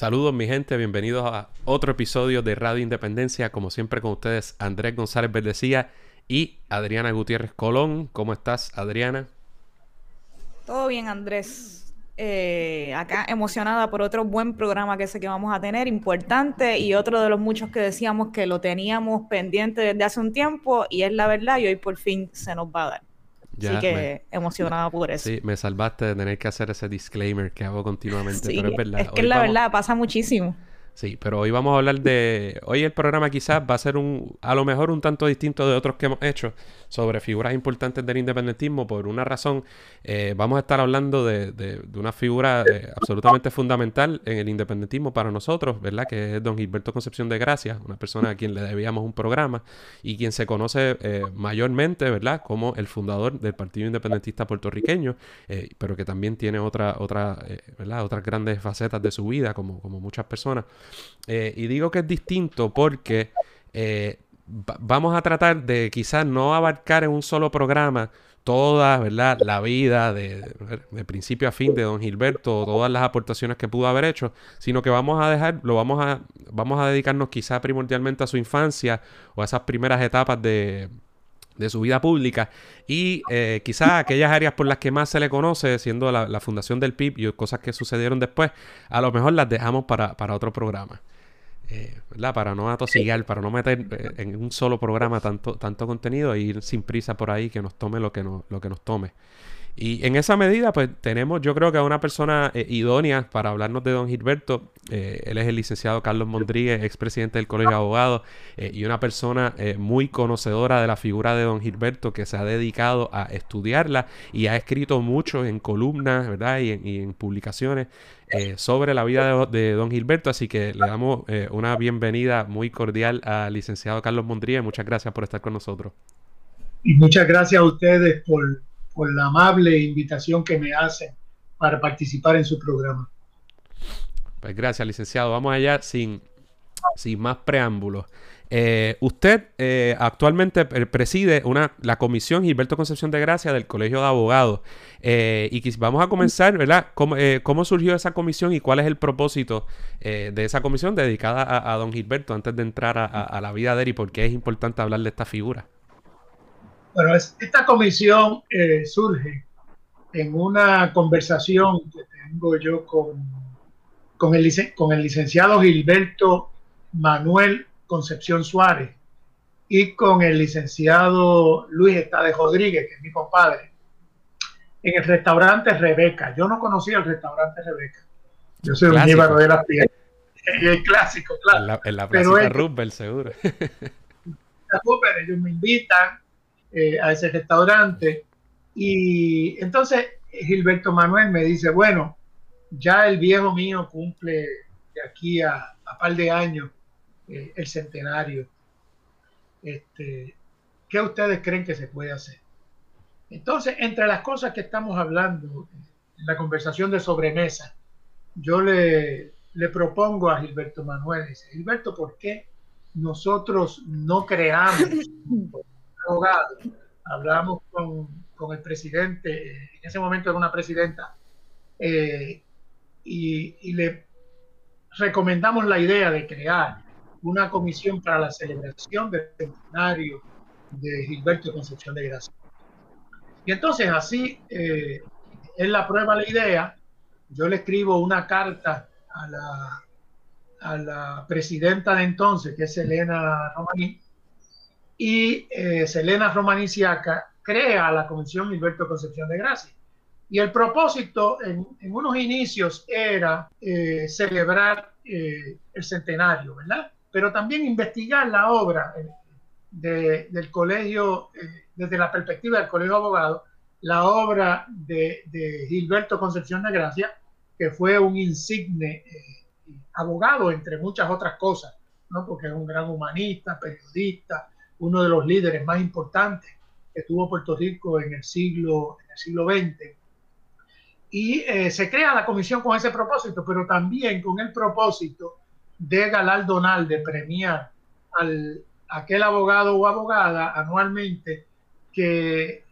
Saludos mi gente, bienvenidos a otro episodio de Radio Independencia, como siempre con ustedes Andrés González Verdecía y Adriana Gutiérrez Colón. ¿Cómo estás Adriana? Todo bien Andrés, eh, acá emocionada por otro buen programa que sé que vamos a tener, importante y otro de los muchos que decíamos que lo teníamos pendiente desde hace un tiempo y es la verdad y hoy por fin se nos va a dar. Así que emocionada por eso. Sí, me salvaste de tener que hacer ese disclaimer que hago continuamente, pero es verdad. Es que la verdad pasa muchísimo. Sí, pero hoy vamos a hablar de... Hoy el programa quizás va a ser un... A lo mejor un tanto distinto de otros que hemos hecho sobre figuras importantes del independentismo. Por una razón, eh, vamos a estar hablando de, de, una figura eh, absolutamente fundamental en el independentismo para nosotros, ¿verdad? Que es don Gilberto Concepción de Gracia, una persona a quien le debíamos un programa y quien se conoce eh, mayormente, ¿verdad? Como el fundador del Partido Independentista Puertorriqueño, pero que también tiene otra, otra, ¿verdad? Otras grandes facetas de su vida, como, como muchas personas. Y digo que es distinto porque vamos a tratar de quizás no abarcar en un solo programa toda ¿verdad? la vida de, principio a fin de don Gilberto, todas las aportaciones que pudo haber hecho, sino que vamos a dejar, lo vamos a, vamos a dedicarnos quizás primordialmente a su infancia o a esas primeras etapas de, su vida pública y eh, quizás aquellas áreas por las que más se le conoce, siendo la, fundación del PIB y cosas que sucedieron después, a lo mejor las dejamos para, para otro programa. Eh, para no atosigar, para no meter eh, en un solo programa tanto, tanto contenido e ir sin prisa por ahí que nos tome lo que, lo que nos tome. Y en esa medida, pues tenemos, yo creo que a una persona eh, idónea para hablarnos de don Gilberto. Eh, él es el licenciado Carlos Mondríguez, expresidente del Colegio de Abogados, eh, y una persona muy conocedora de la figura de don Gilberto que se ha dedicado a estudiarla y ha escrito mucho en columnas, ¿verdad? Y en, publicaciones sobre la vida de, de, don Gilberto. Así que le damos una bienvenida muy cordial al licenciado Carlos Mondríguez. Muchas gracias por estar con nosotros. Y muchas gracias a ustedes por por la amable invitación que me hacen para participar en su programa. Pues gracias, licenciado. Vamos allá sin, sin más preámbulos. Eh, usted eh, actualmente preside una, la comisión Gilberto Concepción de Gracia del Colegio de Abogados. Eh, y vamos a comenzar, ¿verdad? ¿Cómo, surgió esa comisión y cuál es el propósito de esa comisión dedicada a, don Gilberto antes de entrar a, a, la vida de él y por qué es importante hablar de esta figura? Bueno, esta comisión eh, surge en una conversación que tengo yo con, con, el, con el licenciado Gilberto Manuel Concepción Suárez y con el licenciado Luis Estade Rodríguez, que es mi compadre, en el restaurante Rebeca. Yo no conocía el restaurante Rebeca. Yo soy un íbaro de las piedras. El clásico, claro. En la, en la Plaza seguro. ellos me invitan eh, a ese restaurante. Y entonces Gilberto Manuel me dice, bueno, ya el viejo mío cumple de aquí a, a par de años eh, el centenario. Este, ¿Qué ustedes creen que se puede hacer? Entonces, entre las cosas que estamos hablando en la conversación de sobremesa, yo le, le propongo a Gilberto Manuel, dice, Gilberto, ¿por qué nosotros no creamos abogado, hablamos con, con, el presidente, en ese momento era una presidenta, eh, y, y, le recomendamos la idea de crear una comisión para la celebración del centenario de Gilberto Concepción de Gracia. Y entonces así eh, él aprueba la idea, yo le escribo una carta a la, a la presidenta de entonces, que es Elena Romaní, y eh, Selena Romaniciaca crea la Comisión Gilberto Concepción de Gracia. Y el propósito en, unos inicios era eh, celebrar eh, el centenario, ¿verdad? Pero también investigar la obra del colegio, desde la perspectiva del colegio de la obra de, Gilberto Concepción de Gracia, que fue un insigne eh, abogado, entre muchas otras cosas, ¿no? porque es un gran humanista, periodista, uno de los líderes más importantes que tuvo Puerto Rico en el siglo, en el siglo XX. Y eh, se crea la comisión con ese propósito, pero también con el propósito de galardonar, de premiar al aquel abogado o abogada anualmente que,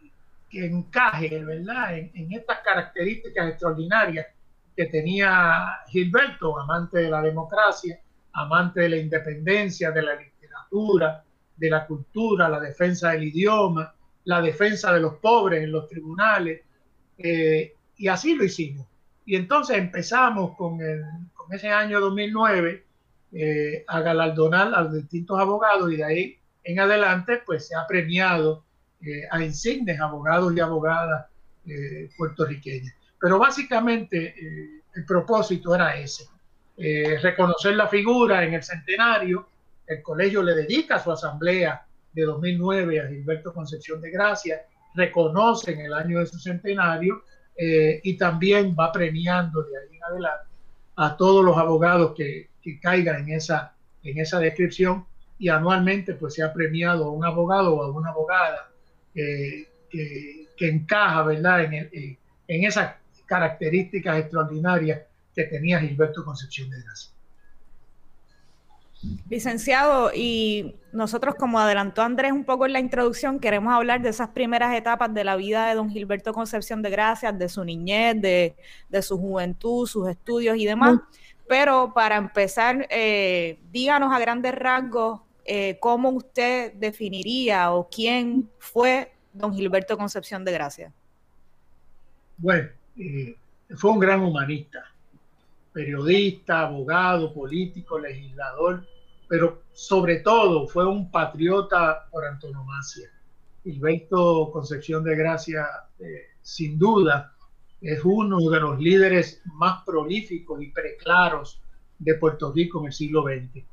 que encaje, ¿verdad?, en, estas características extraordinarias que tenía Gilberto, amante de la democracia, amante de la independencia, de la literatura, de la cultura, la defensa del idioma, la defensa de los pobres en los tribunales, eh, y así lo hicimos. Y entonces empezamos con, ese año 2009 eh, a galardonar a los distintos abogados y de ahí en adelante pues se ha premiado eh, a insignes abogados y abogadas puertorriqueñas. Pero básicamente el propósito era ese, reconocer la figura en el centenario, el colegio le dedica su asamblea de 2009 a Gilberto Concepción de Gracia, reconoce en el año de su centenario y también va premiando de ahí en adelante a todos los abogados que, que caiga en esa, en esa descripción y anualmente pues se ha premiado a un abogado o a una abogada que, encaja ¿verdad? En, en, esas características extraordinarias que tenía Gilberto Concepción de Gracia. Licenciado, y nosotros como adelantó Andrés un poco en la introducción, queremos hablar de esas primeras etapas de la vida de don Gilberto Concepción de Gracia, de su niñez, de, de su juventud, sus estudios y demás. Pero para empezar, eh, díganos a grandes rasgos eh, cómo usted definiría o quién fue don Gilberto Concepción de Gracia. Bueno, eh, fue un gran humanista, periodista, abogado, político, legislador, pero sobre todo fue un patriota por antonomasia. Gilberto Concepción de Gracia, sin duda, es uno de los líderes más prolíficos y preclaros de Puerto Rico en el siglo XX.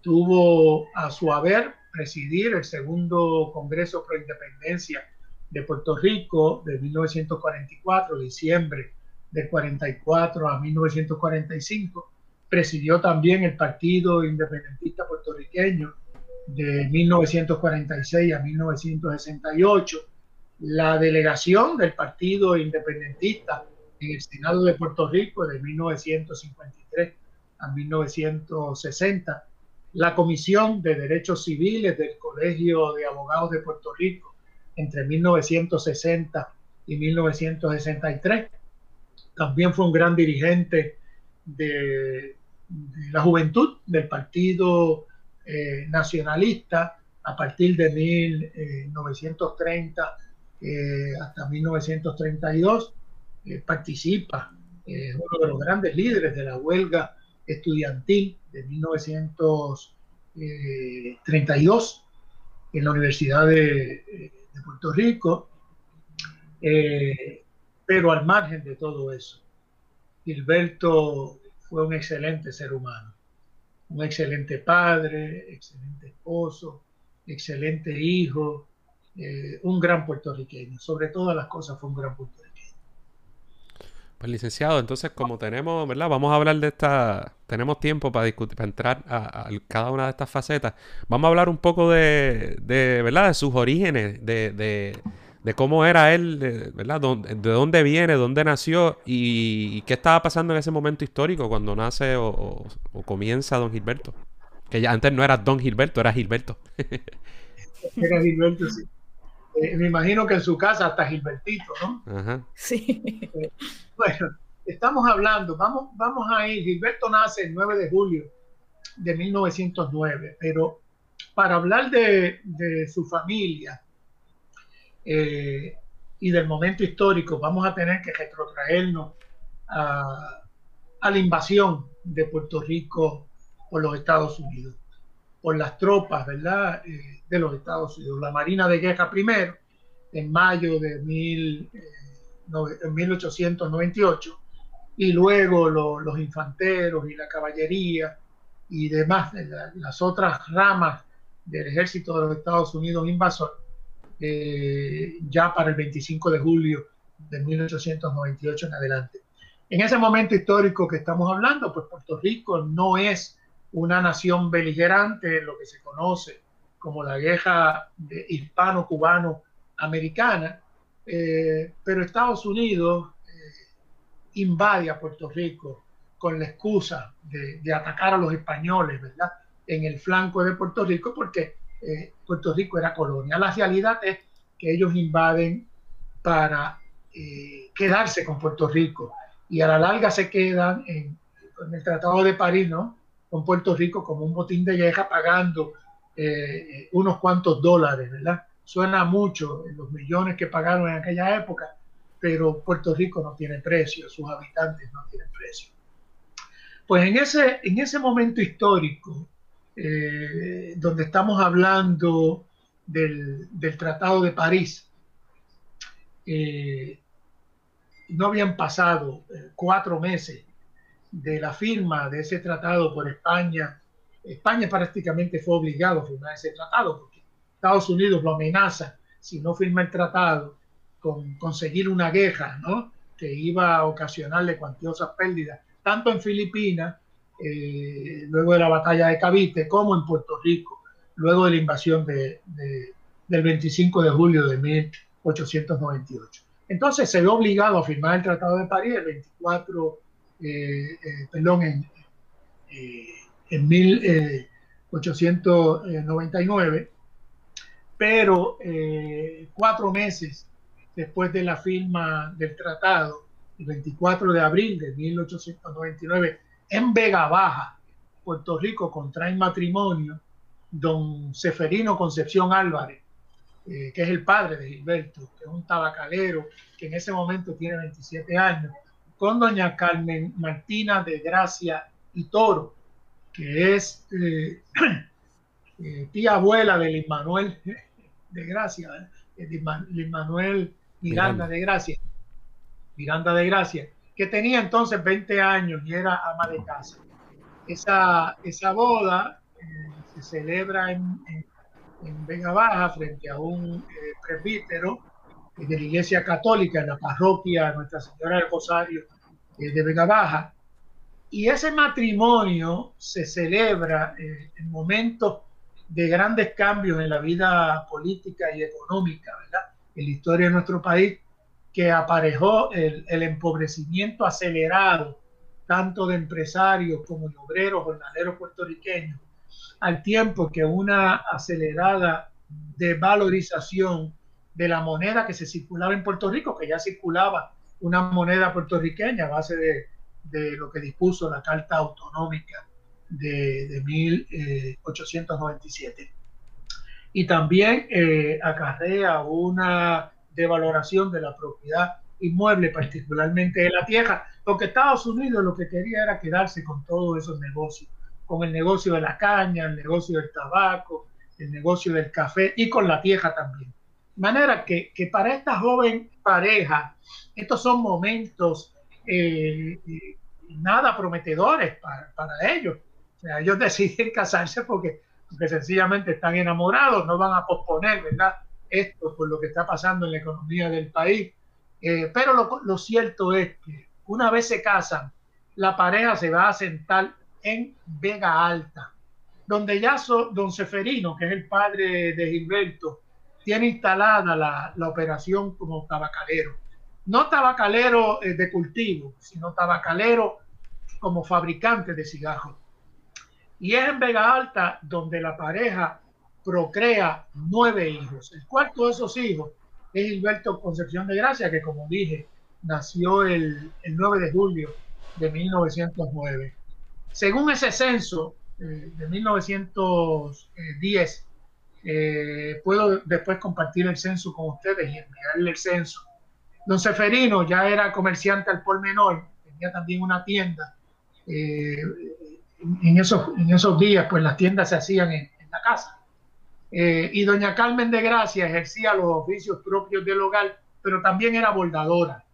Tuvo a su haber presidir el segundo Congreso Pro Independencia de Puerto Rico de 1944, diciembre de 44 a 1945. Presidió también el Partido Independentista Puertorriqueño de 1946 a 1968 la delegación del Partido Independentista en el Senado de Puerto Rico de 1953 a 1960, la Comisión de Derechos Civiles del Colegio de Abogados de Puerto Rico entre 1960 y 1963. También fue un gran dirigente de, la juventud del Partido eh, Nacionalista a partir de 1930 eh, hasta 1932, eh, participa, es eh, uno de los grandes líderes de la huelga estudiantil de 1932 en la Universidad de, Puerto Rico, pero al margen de todo eso, Gilberto fue un excelente ser humano, un excelente padre, excelente esposo, excelente hijo, eh, un gran puertorriqueño. Sobre todas las cosas fue un gran puertorriqueño. Pues licenciado, entonces como tenemos, ¿verdad? Vamos a hablar de esta, tenemos tiempo para discutir, para entrar a, cada una de estas facetas. Vamos a hablar un poco de, de ¿verdad? De sus orígenes, de, de, cómo era él, de, ¿verdad? de dónde viene, dónde nació y, qué estaba pasando en ese momento histórico cuando nace o, o comienza Don Gilberto. Que ya antes no era Don Gilberto, era Gilberto. era Gilberto, sí. Eh, me imagino que en su casa hasta Gilbertito, ¿no? Sí. Eh, bueno, estamos hablando, vamos, vamos a ir, Gilberto nace el 9 de julio de 1909, pero para hablar de, su familia eh, y del momento histórico, vamos a tener que retrotraernos a, a la invasión de Puerto Rico por los Estados Unidos por las tropas, ¿verdad? Eh, de los Estados Unidos. La Marina de Guerra primero, en mayo de 1898, eh, y luego los infanteros y la caballería y demás, las otras ramas del ejército de los Estados Unidos invasor, eh, ya para el 25 de julio de 1898 en adelante. En ese momento histórico que estamos hablando, pues Puerto Rico no es una nación beligerante, lo que se conoce como la guerra hispano-cubano-americana, eh, pero Estados Unidos eh, invade a Puerto Rico con la excusa de, atacar a los españoles, ¿verdad? En el flanco de Puerto Rico, porque eh, Puerto Rico era colonia. La realidad es que ellos invaden para quedarse con Puerto Rico y a la larga se quedan en, el Tratado de París, ¿no? Con Puerto Rico como un botín de guerra pagando unos cuantos dólares, ¿verdad? Suena mucho los millones que pagaron en aquella época, pero Puerto Rico no tiene precio, sus habitantes no tienen precio. Pues en ese, en ese momento histórico, eh, donde estamos hablando del, Tratado de París, eh, no habían pasado eh, cuatro meses de la firma de ese tratado por España. España prácticamente fue obligado a firmar ese tratado porque Estados Unidos lo amenaza si no firma el tratado con conseguir una guerra, ¿no? Que iba a ocasionarle cuantiosas pérdidas, tanto en Filipinas, eh, luego de la batalla de Cavite, como en Puerto Rico, luego de la invasión de, del 25 de julio de 1898. Entonces se ve obligado a firmar el Tratado de París el 24, eh, eh, perdón, en, en 1899 pero eh, cuatro meses después de la firma del tratado, el 24 de abril de 1899, en Vega Baja, Puerto Rico, contrae matrimonio don Seferino Concepción Álvarez, eh, que es el padre de Gilberto, que es un tabacalero que en ese momento tiene 27 años, con doña Carmen Martina de Gracia y Toro, que es eh, tía abuela de Luis Manuel de Gracia, eh, de Manuel Miranda, de Gracia, Miranda de Gracia, que tenía entonces 20 años y era ama de casa. Esa, esa boda eh, se celebra en, en, Vega Baja frente a un eh, presbítero de la Iglesia Católica en la parroquia Nuestra Señora del Rosario de Vega Baja. Y ese matrimonio se celebra en momentos de grandes cambios en la vida política y económica, ¿verdad? En la historia de nuestro país, que aparejó el, empobrecimiento acelerado, tanto de empresarios como de obreros, jornaleros puertorriqueños, al tiempo que una acelerada devalorización de la moneda que se circulaba en Puerto Rico, que ya circulaba una moneda puertorriqueña a base de, de lo que dispuso la Carta Autonómica de, 1897. Eh, y también eh, acarrea una devaloración de la propiedad inmueble, particularmente de la tierra, porque Estados Unidos lo que quería era quedarse con todos esos negocios, con el negocio de la caña, el negocio del tabaco, el negocio del café y con la tierra también. De manera que, para esta joven pareja, estos son momentos eh, nada prometedores para, para ellos ellos deciden casarse porque, sencillamente están enamorados, no van a posponer, ¿verdad? Esto por lo que está pasando en la economía del país. Eh, pero lo, cierto es que una vez se casan, la pareja se va a sentar en Vega Alta, donde ya don Seferino, que es el padre de Gilberto, tiene instalada la, operación como tabacalero. No tabacalero eh, de cultivo, sino tabacalero como fabricante de cigarros. Y es en Vega Alta donde la pareja procrea nueve hijos. El cuarto de esos hijos es Gilberto Concepción de Gracia, que como dije, nació el, 9 de julio de 1909. Según ese censo eh, de 1910, eh, puedo después compartir el censo con ustedes y enviarle el censo. Don Seferino ya era comerciante al por menor, tenía también una tienda. Eh, en esos, en esos días, pues las tiendas se hacían en, la casa. Eh, y doña Carmen de Gracia ejercía los oficios propios del hogar, pero también era bordadora,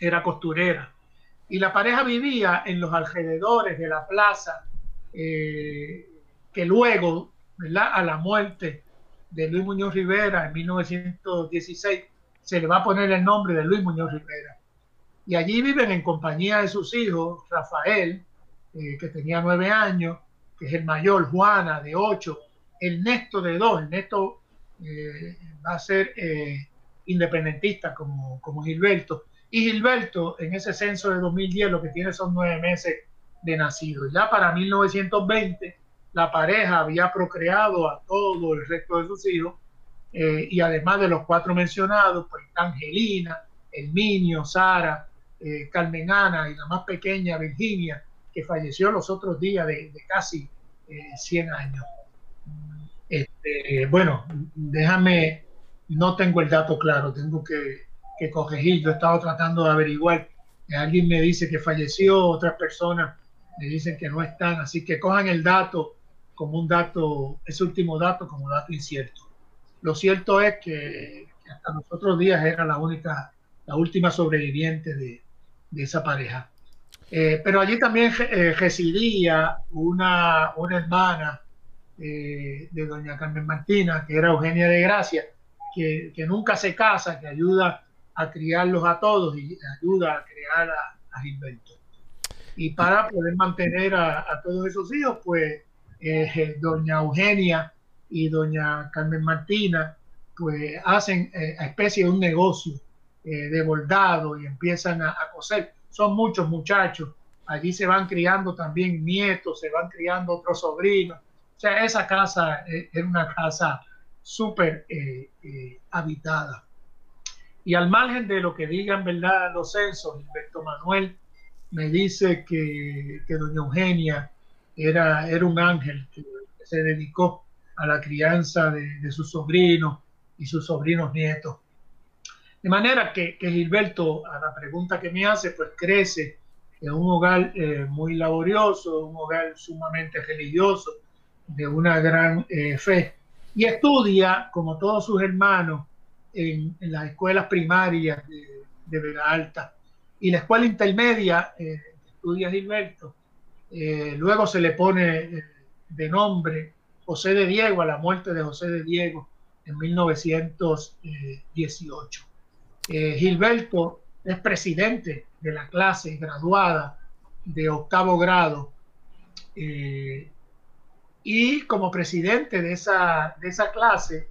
era costurera. Y la pareja vivía en los alrededores de la plaza, eh, que luego, ¿verdad? a la muerte de Luis Muñoz Rivera en 1916, se le va a poner el nombre de Luis Muñoz Rivera. Y allí viven en compañía de sus hijos, Rafael, eh, que tenía nueve años, que es el mayor, Juana, de ocho, Ernesto de dos, Ernesto eh, va a ser eh, independentista como, como Gilberto. Y Gilberto, en ese censo de 2010, lo que tiene son nueve meses de nacido. Ya para 1920, la pareja había procreado a todo el resto de sus hijos eh, y además de los cuatro mencionados, pues Angelina, Herminio, Sara, Carmen Ana y la más pequeña Virginia, que falleció los otros días de, casi 100 eh, años. Este, bueno, déjame, no tengo el dato claro, tengo que, que corregir, yo he estado tratando de averiguar, alguien me dice que falleció, otras personas me dicen que no están, así que cojan el dato como un dato, ese último dato como dato incierto. Lo cierto es que, hasta los otros días era la única, la última sobreviviente de, esa pareja. Eh, pero allí también eh, residía una, una hermana eh, de doña Carmen Martina, que era Eugenia de Gracia, que, nunca se casa, que ayuda a criarlos a todos y ayuda a crear a, Gilberto. Y para poder mantener a, a todos esos hijos, pues eh, doña Eugenia y doña Carmen Martina, pues hacen eh, especie de un negocio eh, de bordado y empiezan a, coser. Son muchos muchachos. Allí se van criando también nietos, se van criando otros sobrinos. O sea, esa casa es una casa súper habitada. Y al margen de lo que digan, ¿verdad? Los censos, Alberto Manuel me dice que, que doña Eugenia era, era un ángel que se dedicó a la crianza de, sus sobrinos y sus sobrinos nietos. De manera que, Gilberto, a la pregunta que me hace, pues crece en un hogar eh, muy laborioso, un hogar sumamente religioso, de una gran eh, fe, y estudia, como todos sus hermanos, en, las escuelas primarias de, de Vega Alta. Y la escuela intermedia, eh, estudia Gilberto, eh, luego se le pone de nombre José de Diego a la muerte de José de Diego en 1918. Eh, Gilberto es presidente de la clase graduada de octavo grado y como presidente de esa, de esa clase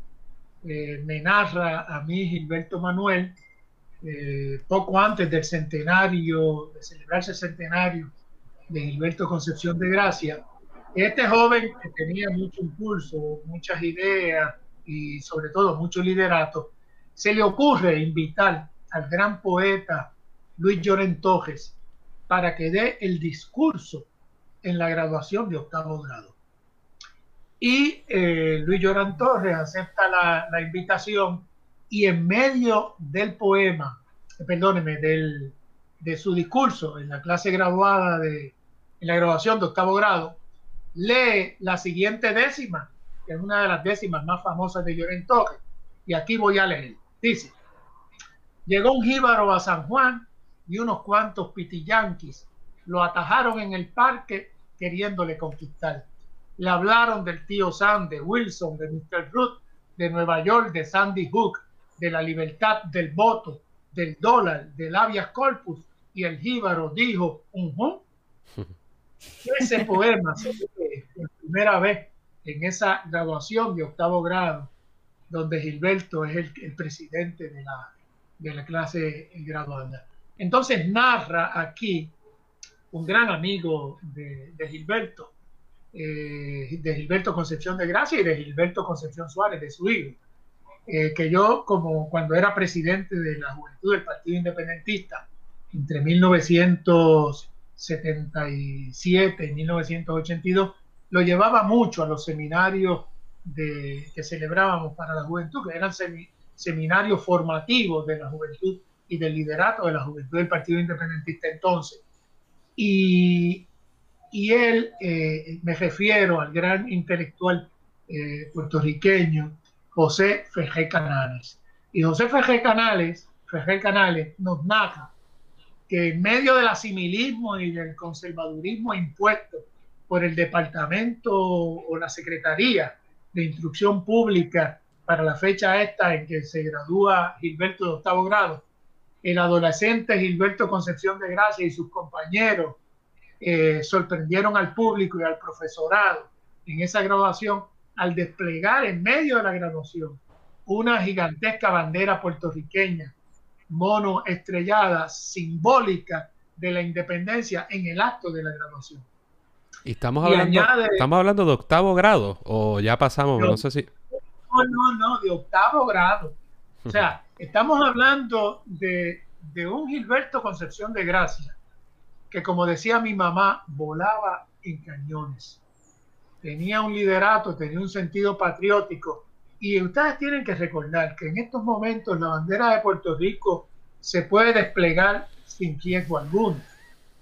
me narra a mí Gilberto Manuel poco antes del centenario, de celebrarse el centenario de Gilberto Concepción de Gracia. Este joven que tenía mucho impulso, muchas ideas y sobre todo mucho liderato, se le ocurre invitar al gran poeta Luis Lloren Tojes para que dé el discurso en la graduación de octavo grado. Y eh, Luis Lloren Torres acepta la, invitación y en medio del poema, perdóneme, del, de su discurso en la clase graduada de en la graduación de octavo grado, lee la siguiente décima, que es una de las décimas más famosas de Lloren Toque, y aquí voy a leer. Dice, llegó un jíbaro a San Juan y unos cuantos pitillanquis lo atajaron en el parque queriéndole conquistar. Le hablaron del tío Sam, de Wilson, de Mr. Root, de Nueva York, de Sandy Hook, de la libertad del voto, del dólar, del habeas corpus, y el jíbaro dijo, un ese poema por primera vez en esa graduación de octavo grado, donde Gilberto es el, presidente de la, de la clase graduada. Entonces narra aquí un gran amigo de, Gilberto, eh, de Gilberto Concepción de Gracia y de Gilberto Concepción Suárez, de su hijo, eh, que yo como cuando era presidente de la juventud del Partido Independentista, entre 1900 77 y 1982, lo llevaba mucho a los seminarios que celebrábamos para la juventud, que eran seminarios formativos de la juventud y del liderato de la juventud del Partido Independentista entonces. Y, y él, eh, me refiero al gran intelectual eh, puertorriqueño José Fejé Canales. Y José Fejé Canales, Fejé Canales nos narra que en medio del asimilismo y del conservadurismo impuesto por el Departamento o la Secretaría de Instrucción Pública para la fecha esta en que se gradúa Gilberto de octavo grado, el adolescente Gilberto Concepción de Gracia y sus compañeros eh, sorprendieron al público y al profesorado en esa graduación al desplegar en medio de la graduación una gigantesca bandera puertorriqueña mono estrellada simbólica de la independencia en el acto de la graduación. Y estamos hablando, estamos hablando de octavo grado o ya pasamos, no, sé si. No, no, no, de octavo grado. O sea, estamos hablando de, de un Gilberto Concepción de Gracia, que como decía mi mamá, volaba en cañones. Tenía un liderato, tenía un sentido patriótico. Y ustedes tienen que recordar que en estos momentos la bandera de Puerto Rico se puede desplegar sin riesgo alguno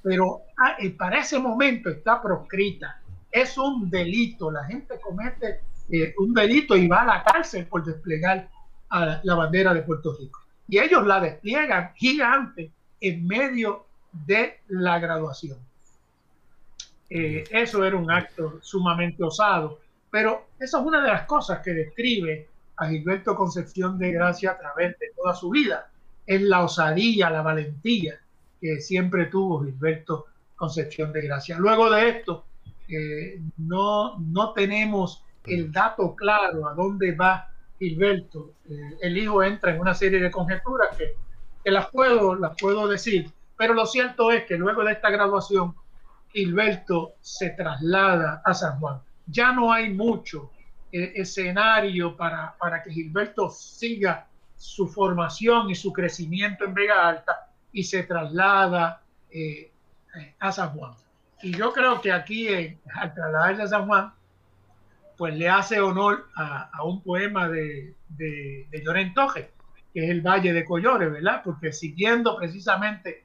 pero ah, para ese momento está proscrita. Es un delito, la gente comete eh, un delito y va a la cárcel por desplegar a la bandera de Puerto Rico. Y ellos la despliegan gigante en medio de la graduación. Eh, eso era un acto sumamente osado, pero esa es una de las cosas que describe a Gilberto Concepción de Gracia a través de toda su vida. Es la osadía, la valentía, que siempre tuvo Gilberto Concepción de Gracia. Luego de esto, eh, no, no tenemos el dato claro a dónde va Gilberto. Eh, el hijo entra en una serie de conjeturas que, que, las, puedo, las puedo decir, pero lo cierto es que luego de esta graduación, Gilberto se traslada a San Juan. Ya no hay mucho eh, escenario para, para que Gilberto siga su formación y su crecimiento en Vega Alta y se traslada eh, a San Juan. Y yo creo que aquí, eh, al trasladarse a San Juan, pues le hace honor a, un poema de, de, de que es el Valle de Collores, ¿verdad? Porque siguiendo precisamente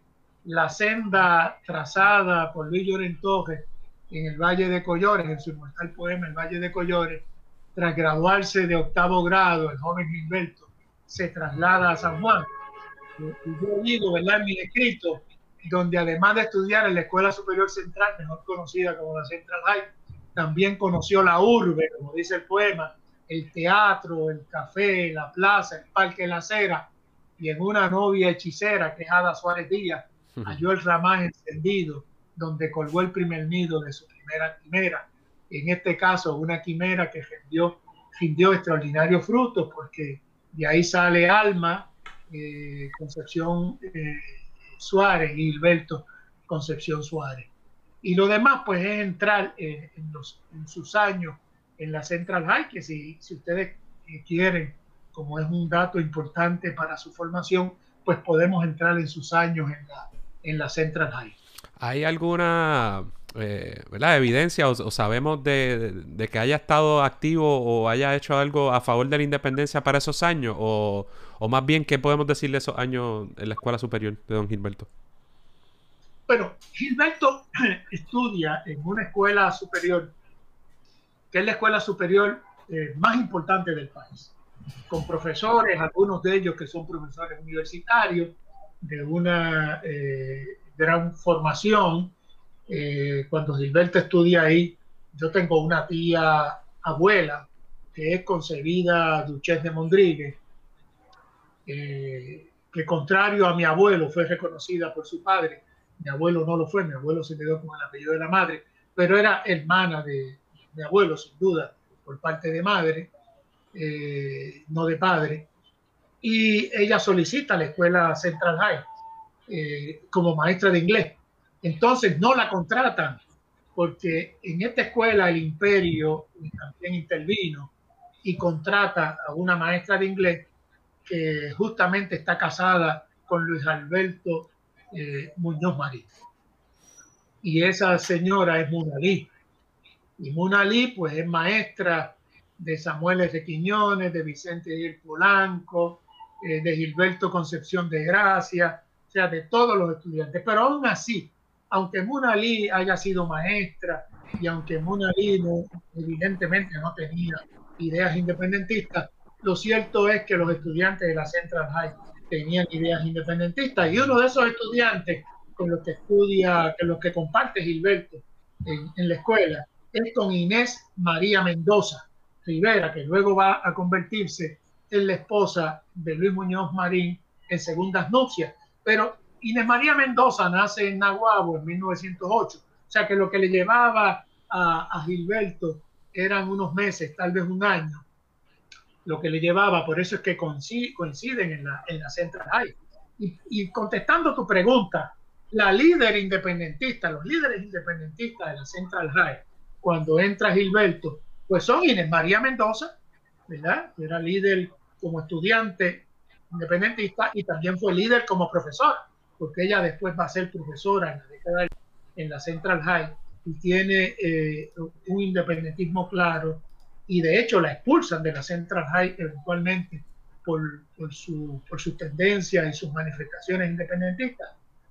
la senda trazada por Luis Llorentoje en el Valle de Collores, en su inmortal poema El Valle de Collores, tras graduarse de octavo grado, el joven Gilberto se traslada a San Juan yo digo, ¿verdad? En mi escrito, donde además de estudiar en la Escuela Superior Central, mejor conocida como la Central High, también conoció la urbe, como dice el poema, el teatro, el café, la plaza, el parque La Acera, y en una novia hechicera, que es Suárez Díaz, halló el ramaje encendido, donde colgó el primer nido de su primera quimera. En este caso, una quimera que rindió, rindió extraordinarios frutos, porque de ahí sale alma, eh, Concepción eh, Suárez y Gilberto Concepción Suárez. Y lo demás, pues, es entrar en, los, en sus años en la Central High, que si, si ustedes quieren, como es un dato importante para su formación, pues podemos entrar en sus años en la, en la Central High. ¿Hay alguna eh, evidencia o, sabemos de, que haya estado activo o haya hecho algo a favor de la independencia para esos años? O, más bien, ¿qué podemos decirle esos años en la escuela superior de don Gilberto? Bueno, Gilberto estudia en una escuela superior, que es la escuela superior eh, más importante del país, con profesores, algunos de ellos que son profesores universitarios, de una eh, gran formación, eh, cuando Gilberto estudia ahí, yo tengo una tía abuela que es concebida Duchess de Mondrigue, eh, que contrario a mi abuelo fue reconocida por su padre. Mi abuelo no lo fue, mi abuelo se quedó con el apellido de la madre, pero era hermana de mi abuelo, sin duda, por parte de madre, no de padre. Y ella solicita la escuela Central High como maestra de inglés entonces no la contratan porque en esta escuela el imperio también intervino y contrata a una maestra de inglés que justamente está casada con Luis Alberto eh, Muñoz Marín. Y esa señora es Munalí. Y Munalí pues es maestra de Samuel R. Quiñones, de Vicente Gil Polanco, eh, de Gilberto Concepción de Gracia, o sea, de todos los estudiantes. Pero aún así, aunque Mona Lee haya sido maestra y aunque Mona Lee evidentemente no tenía ideas independentistas, lo cierto es que los estudiantes de la Central High tenían ideas independentistas y uno de esos estudiantes con los que estudia, con los que comparte Gilberto en, en la escuela, es con Inés María Mendoza, Rivera, que luego va a convertirse en la esposa de Luis Muñoz Marín en segundas nupcias. Pero Inés María Mendoza nace en Nahuabo en 1908, o sea que lo que le llevaba a, Gilberto eran unos meses, tal vez un año, lo que le llevaba, por eso es que coinciden en la, en la Central High. Y, contestando tu pregunta, la líder independentista, los líderes independentistas de la Central High, cuando entra Gilberto, pues son Inés María Mendoza, ¿verdad? Era líder como estudiante independentista y también fue líder como profesora, porque ella después va a ser profesora en la década en la Central High y tiene eh, un independentismo claro y de hecho la expulsan de la Central High eventualmente por, por, su, por sus tendencias y sus manifestaciones independentistas.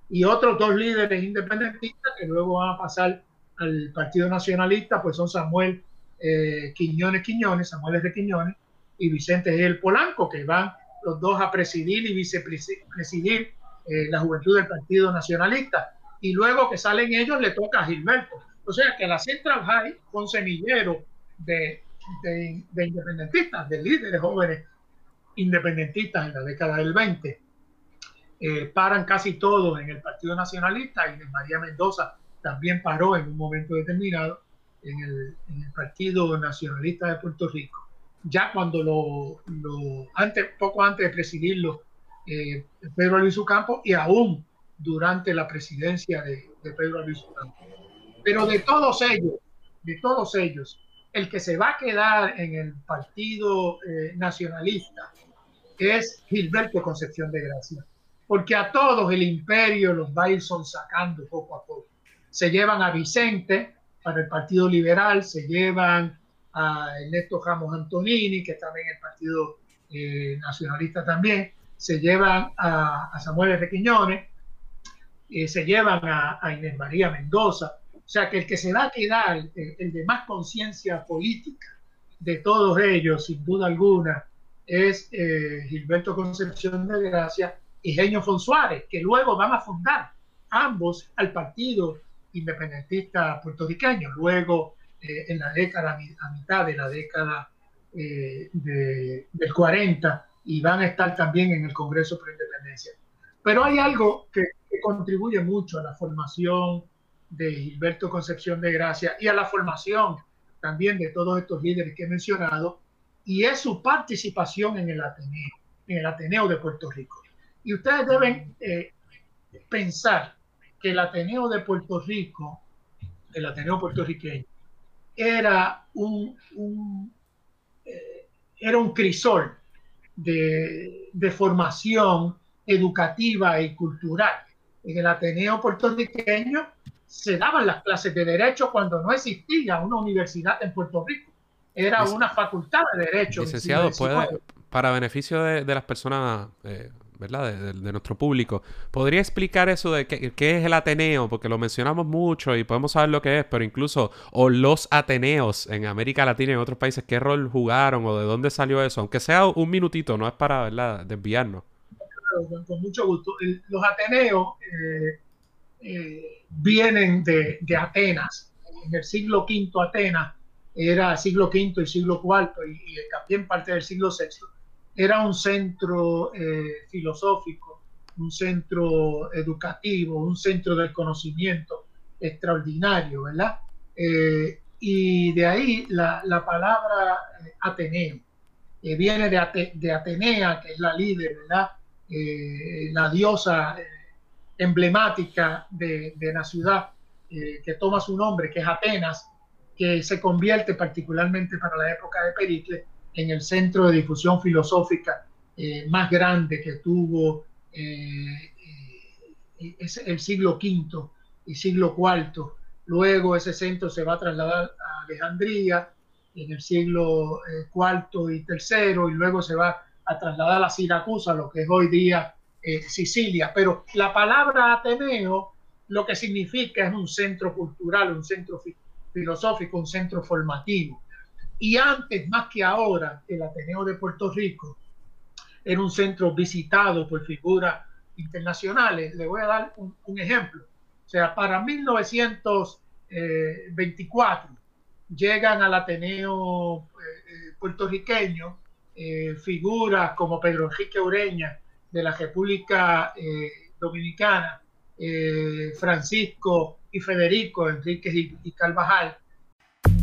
Y otros dos líderes independentistas que luego van a pasar al Partido Nacionalista, pues son Samuel eh, Quiñones Quiñones, Samuel de Quiñones y Vicente el Polanco, que van los dos a presidir y vicepresidir eh, la juventud del Partido Nacionalista. Y luego que salen ellos, le toca a Gilberto. O sea que la Central High con semillero de, de, independentistas, de líderes jóvenes independentistas en la década del 20. Eh, paran casi todos en el Partido Nacionalista y María Mendoza también paró en un momento determinado en el, Partido Nacionalista de Puerto Rico. Ya cuando lo, antes, poco antes de presidirlo eh, Pedro Luis Campo y aún durante la presidencia de, Pedro Luis Campo. Pero de todos ellos, de todos ellos, el que se va a quedar en el Partido eh, Nacionalista es Gilberto Concepción de Gracia, porque a todos el imperio los va a ir sacando poco a poco. Se llevan a Vicente para el Partido Liberal, se llevan a Ernesto Ramos Antonini, que está en el Partido eh, Nacionalista también, se llevan a, Samuel R. Quiñones, eh, se llevan a, Inés María Mendoza. O sea que el que se va a quedar, el, de más conciencia política de todos ellos, sin duda alguna, es eh, Gilberto Concepción de Gracia y Genio Fonsuárez, que luego van a fundar ambos al Partido Independentista Puertorriqueño, luego eh, en la década, a mitad de la década del 40, y van a estar también en el Congreso por Independencia. Pero hay algo que, contribuye mucho a la formación de Gilberto Concepción de Gracia y a la formación también de todos estos líderes que he mencionado, y es su participación en el Ateneo, en el Ateneo de Puerto Rico. Y ustedes deben eh, pensar que el Ateneo de Puerto Rico, el Ateneo puertorriqueño, era un, un eh, era un crisol de, formación educativa y cultural. En el Ateneo puertorriqueño se daban las clases de derecho cuando no existía una universidad en Puerto Rico. Era una facultad de derecho. Licenciado, puede, para beneficio de, las personas eh, ¿verdad? De, nuestro público. ¿Podría explicar eso de qué, es el Ateneo? Porque lo mencionamos mucho y podemos saber lo que es, pero incluso, o los Ateneos en América Latina y en otros países, ¿qué rol jugaron o de dónde salió eso? Aunque sea un minutito, no es para, ¿verdad?, desviarnos. Con, mucho gusto. los Ateneos eh, eh, vienen de, Atenas. En el siglo V Atenas era siglo V y siglo IV y, y también parte del siglo VI era un centro eh, filosófico, un centro educativo, un centro del conocimiento extraordinario, ¿verdad? Eh, y de ahí la, palabra eh, Ateneo, que viene de, de, Atenea, que es la líder, ¿verdad? la diosa emblemática de, de, la ciudad que toma su nombre, que es Atenas, que se convierte particularmente para la época de Pericles en el centro de difusión filosófica eh, más grande que tuvo eh, eh, es el siglo V y siglo IV. Luego ese centro se va a trasladar a Alejandría en el siglo IV y III y luego se va a trasladar a Siracusa, lo que es hoy día Sicilia. Pero la palabra Ateneo lo que significa es un centro cultural, un centro filosófico, un centro formativo. Y antes, más que ahora, el Ateneo de Puerto Rico era un centro visitado por figuras internacionales. Le voy a dar un, ejemplo. O sea, para 1924 llegan al Ateneo eh, puertorriqueños, figuras como Pedro Enrique Ureña de la República Dominicana, Francisco y Federico Enríquez y Carvajal,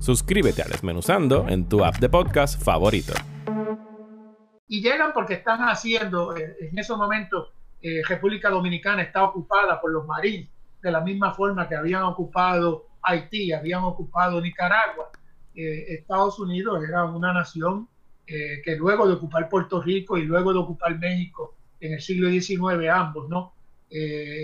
Suscríbete a Desmenuzando en tu app de podcast favorito. Y llegan porque están haciendo, eh, en esos momentos, eh, República Dominicana está ocupada por los marines, de la misma forma que habían ocupado Haití, habían ocupado Nicaragua. Eh, Estados Unidos era una nación que luego de ocupar Puerto Rico y luego de ocupar México en el siglo XIX, ambos, ¿no?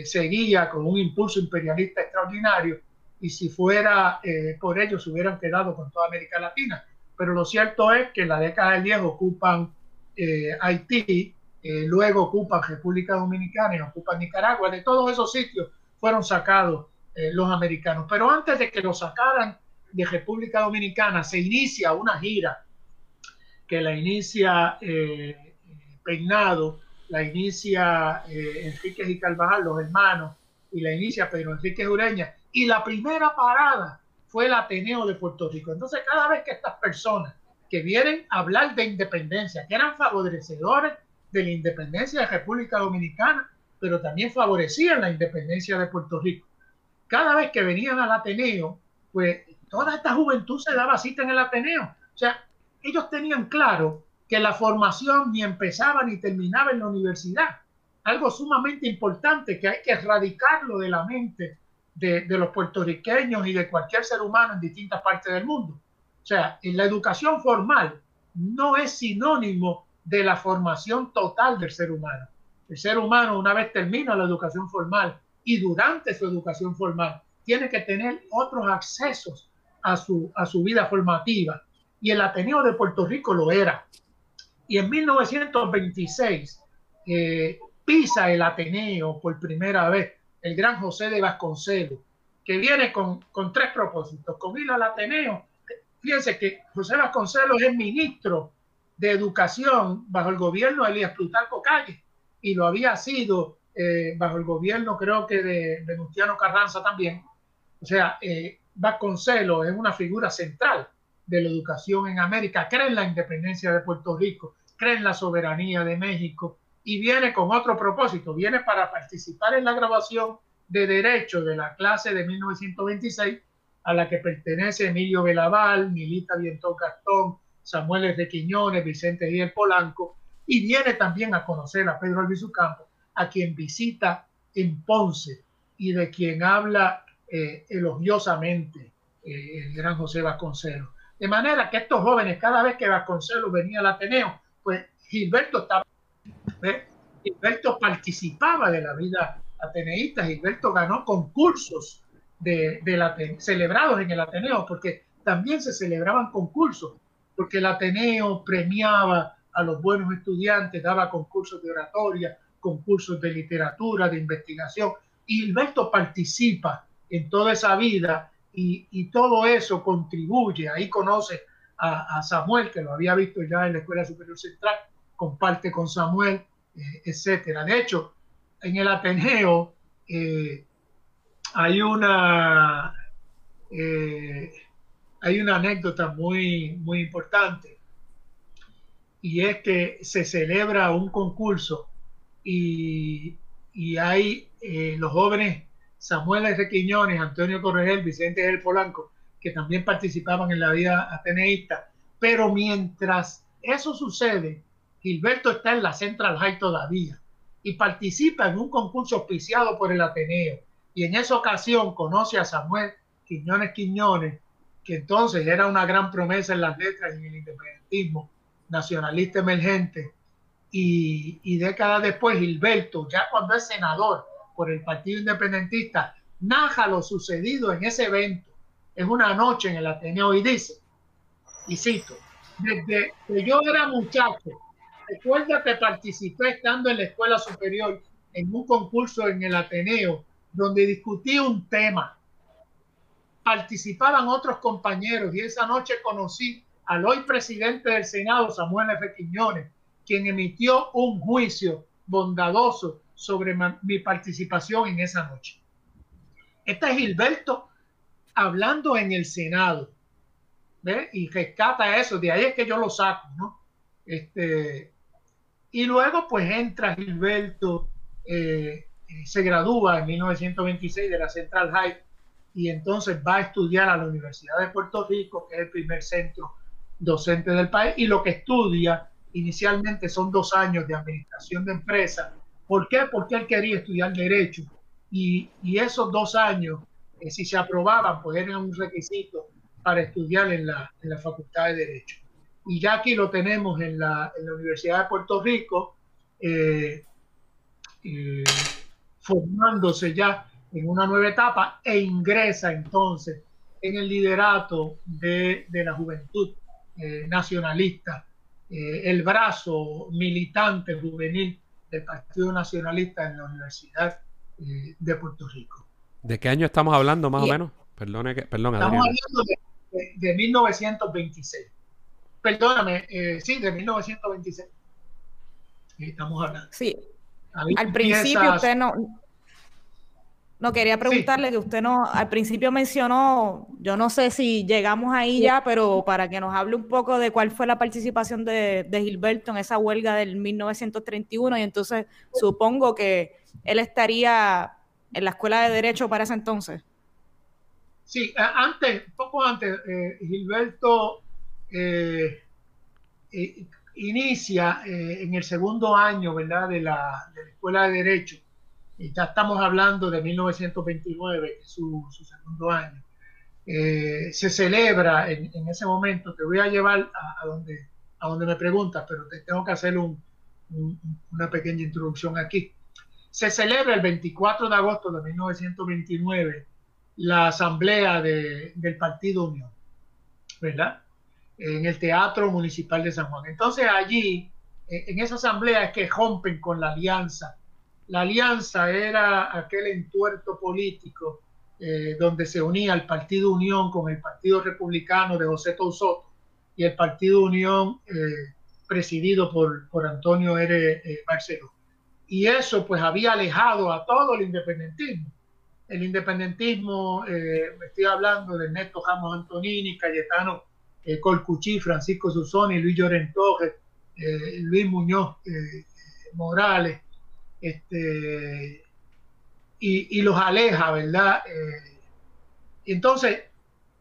seguía con un impulso imperialista extraordinario y si fuera eh, por ellos se hubieran quedado con toda América Latina. Pero lo cierto es que en la década del 10 ocupan eh, Haití, eh, luego ocupan República Dominicana y ocupan Nicaragua. De todos esos sitios fueron sacados los americanos. Pero antes de que los sacaran de República Dominicana, se inicia una gira que la inicia Peinado, la inicia Enrique y Carvajal, los hermanos, y la inicia Pedro Enrique Ureña, y la primera parada fue el Ateneo de Puerto Rico. Entonces, cada vez que estas personas que vienen a hablar de independencia, que eran favorecedores de la independencia de República Dominicana, pero también favorecían la independencia de Puerto Rico, cada vez que venían al Ateneo, pues toda esta juventud se daba cita en el Ateneo. O sea, ellos tenían claro que la formación ni empezaba ni terminaba en la universidad. Algo sumamente importante que hay que erradicarlo de la mente de, los puertorriqueños y de cualquier ser humano en distintas partes del mundo. O sea, en la educación formal no es sinónimo de la formación total del ser humano. El ser humano, una vez termina la educación formal y durante su educación formal, tiene que tener otros accesos a su, a su vida formativa. Y el Ateneo de Puerto Rico lo era. Y en 1926 eh, pisa el Ateneo por primera vez el gran José de Vasconcelos, que viene con, tres propósitos, con ir al Ateneo. Fíjense que José Vasconcelos es ministro de Educación bajo el gobierno de Elías Plutarco Calle y lo había sido eh, bajo el gobierno creo que de Venustiano Carranza también. O sea, eh, Vasconcelos es una figura central de la educación en América, cree en la independencia de Puerto Rico, cree en la soberanía de México y viene con otro propósito, viene para participar en la grabación de Derecho de la clase de 1926 a la que pertenece Emilio Belaval, Milita Viento Gastón, Samuel de Quiñones, Vicente Díaz Polanco, y viene también a conocer a Pedro Albizu Campos, a quien visita en Ponce y de quien habla eh, elogiosamente eh, el gran José Vasconcelos. De manera que estos jóvenes, cada vez que Vasconcelos venía al Ateneo, pues Gilberto estaba Gilberto participaba de la vida ateneísta, Gilberto ganó concursos de, celebrados en el Ateneo, porque también se celebraban concursos, porque el Ateneo premiaba a los buenos estudiantes, daba concursos de oratoria, concursos de literatura, de investigación. Y Gilberto participa en toda esa vida y, todo eso contribuye. Ahí conoce a, a, Samuel, que lo había visto ya en la Escuela Superior Central, comparte con Samuel, eh, etcétera. De hecho, en el Ateneo eh, hay una eh, hay una anécdota muy muy importante y es que se celebra un concurso y, y hay los jóvenes Samuel R. Quiñones, Antonio Corregel, Vicente del Polanco, que también participaban en la vida ateneísta. Pero mientras eso sucede, Gilberto está en la Central High todavía y participa en un concurso auspiciado por el Ateneo. Y en esa ocasión conoce a Samuel Quiñones Quiñones, que entonces era una gran promesa en las letras y en el independentismo nacionalista emergente. Y, décadas después, Gilberto, ya cuando es senador por el Partido Independentista, narra lo sucedido en ese evento, en una noche en el Ateneo, y dice, y cito, desde que yo era muchacho, recuerda que participé estando en la escuela superior en un concurso en el Ateneo donde discutí un tema. Participaban otros compañeros y esa noche conocí al hoy presidente del Senado, Samuel F. Quiñones, quien emitió un juicio bondadoso sobre mi participación en esa noche. Este es Gilberto hablando en el Senado. ¿ve? Y rescata eso, de ahí es que yo lo saco, ¿no? Este, y luego pues entra Gilberto, eh, se gradúa en 1926 de la Central High y entonces va a estudiar a la Universidad de Puerto Rico, que es el primer centro docente del país, y lo que estudia inicialmente son dos años de administración de empresas. ¿Por qué? Porque él quería estudiar derecho y, y esos dos años, eh, si se aprobaban, pues eran un requisito para estudiar en la, en la Facultad de Derecho. Y ya aquí lo tenemos en la, en la Universidad de Puerto Rico, eh, eh, formándose ya en una nueva etapa e ingresa entonces en el liderato de, de la juventud eh, nacionalista, eh, el brazo militante juvenil del Partido Nacionalista en la Universidad eh, de Puerto Rico. ¿De qué año estamos hablando más o menos? Perdone que, perdón, estamos hablando de, de, de, 1926. Perdóname, sí, de 1926. Estamos hablando. Sí. Al principio usted no, no, quería preguntarle sí. que usted no, al principio mencionó, yo no sé si llegamos ahí sí. ya, pero para que nos hable un poco de cuál fue la participación de, de, Gilberto en esa huelga del 1931 y entonces supongo que él estaría en la escuela de derecho para ese entonces. Sí, antes, poco antes, eh, Gilberto eh, eh, inicia en el segundo año, ¿verdad?, de la, escuela de derecho y ya estamos hablando de 1929, su, segundo año. Eh, se celebra en, ese momento, te voy a llevar a, donde, me preguntas, pero te tengo que hacer un, un, una pequeña introducción aquí. Se celebra el 24 de agosto de 1929 la asamblea de, del Partido Unión, ¿verdad? En el Teatro Municipal de San Juan. Entonces allí, en esa asamblea es que rompen con la alianza la alianza era aquel entuerto político eh, donde se unía el Partido Unión con el Partido Republicano de José Tousoto y el Partido Unión eh, presidido por, por, Antonio R. Eh, Barceló. Y eso pues había alejado a todo el independentismo. El independentismo, me estoy hablando de Ernesto Ramos Antonini, Cayetano Colcuchí, Francisco Susoni, Luis Llorent Torres, Luis Muñoz Morales, este, y, y, los aleja, ¿verdad? Eh, entonces,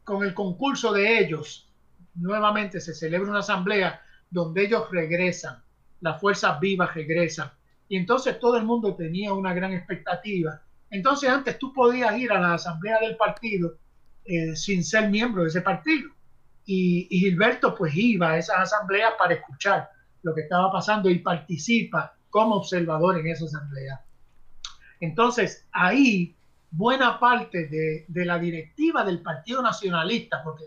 con el concurso de ellos, nuevamente se celebra una asamblea donde ellos regresan, las fuerzas vivas regresan, y entonces todo el mundo tenía una gran expectativa. Entonces antes tú podías ir a la asamblea del partido eh, sin ser miembro de ese partido. Y, Gilberto pues iba a esas asambleas para escuchar lo que estaba pasando y participa como observador en esa asamblea. Entonces, ahí buena parte de, la directiva del Partido Nacionalista, porque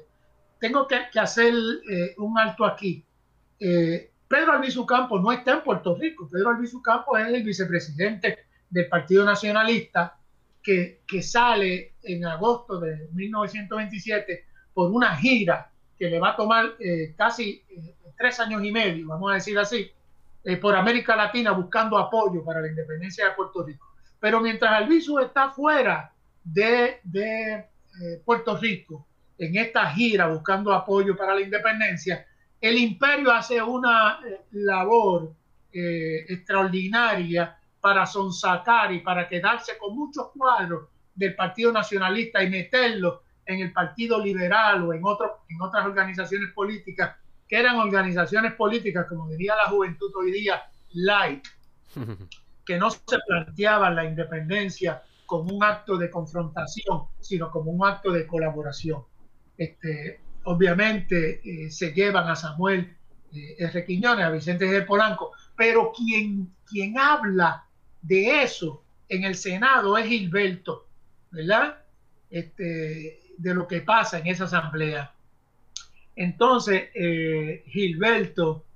tengo que, que hacer eh, un alto aquí. Eh, Pedro Albizu Campos no está en Puerto Rico. Pedro Albizu Campos es el vicepresidente del Partido Nacionalista que, que sale en agosto de 1927 por una gira que le va a tomar eh, casi eh, tres años y medio, vamos a decir así, eh, por América Latina buscando apoyo para la independencia de Puerto Rico. Pero mientras Albizu está fuera de, de Puerto Rico, en esta gira buscando apoyo para la independencia, el imperio hace una labor extraordinaria para sonsacar y para quedarse con muchos cuadros del Partido Nacionalista y meterlos en el Partido Liberal o en, otro, en otras organizaciones políticas que eran organizaciones políticas, como diría la juventud hoy día, light, que no se planteaban la independencia como un acto de confrontación, sino como un acto de colaboración. Este, obviamente eh, se llevan a Samuel eh, R. Quiñones, a Vicente de Polanco, pero quien, quien habla de eso en el Senado es Gilberto, ¿verdad? Este, de lo que pasa en esa asamblea. Entonces, eh, Gilberto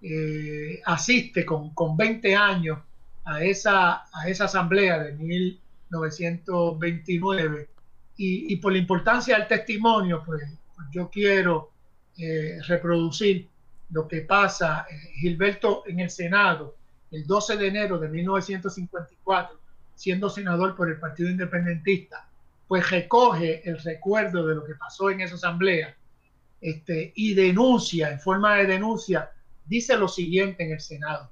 eh, asiste con, con, 20 años a esa, a esa asamblea de 1929 y, y por la importancia del testimonio, pues, pues yo quiero eh, reproducir lo que pasa Gilberto en el Senado el 12 de enero de 1954, siendo senador por el Partido Independentista, pues recoge el recuerdo de lo que pasó en esa asamblea este, y denuncia, en forma de denuncia, dice lo siguiente en el Senado.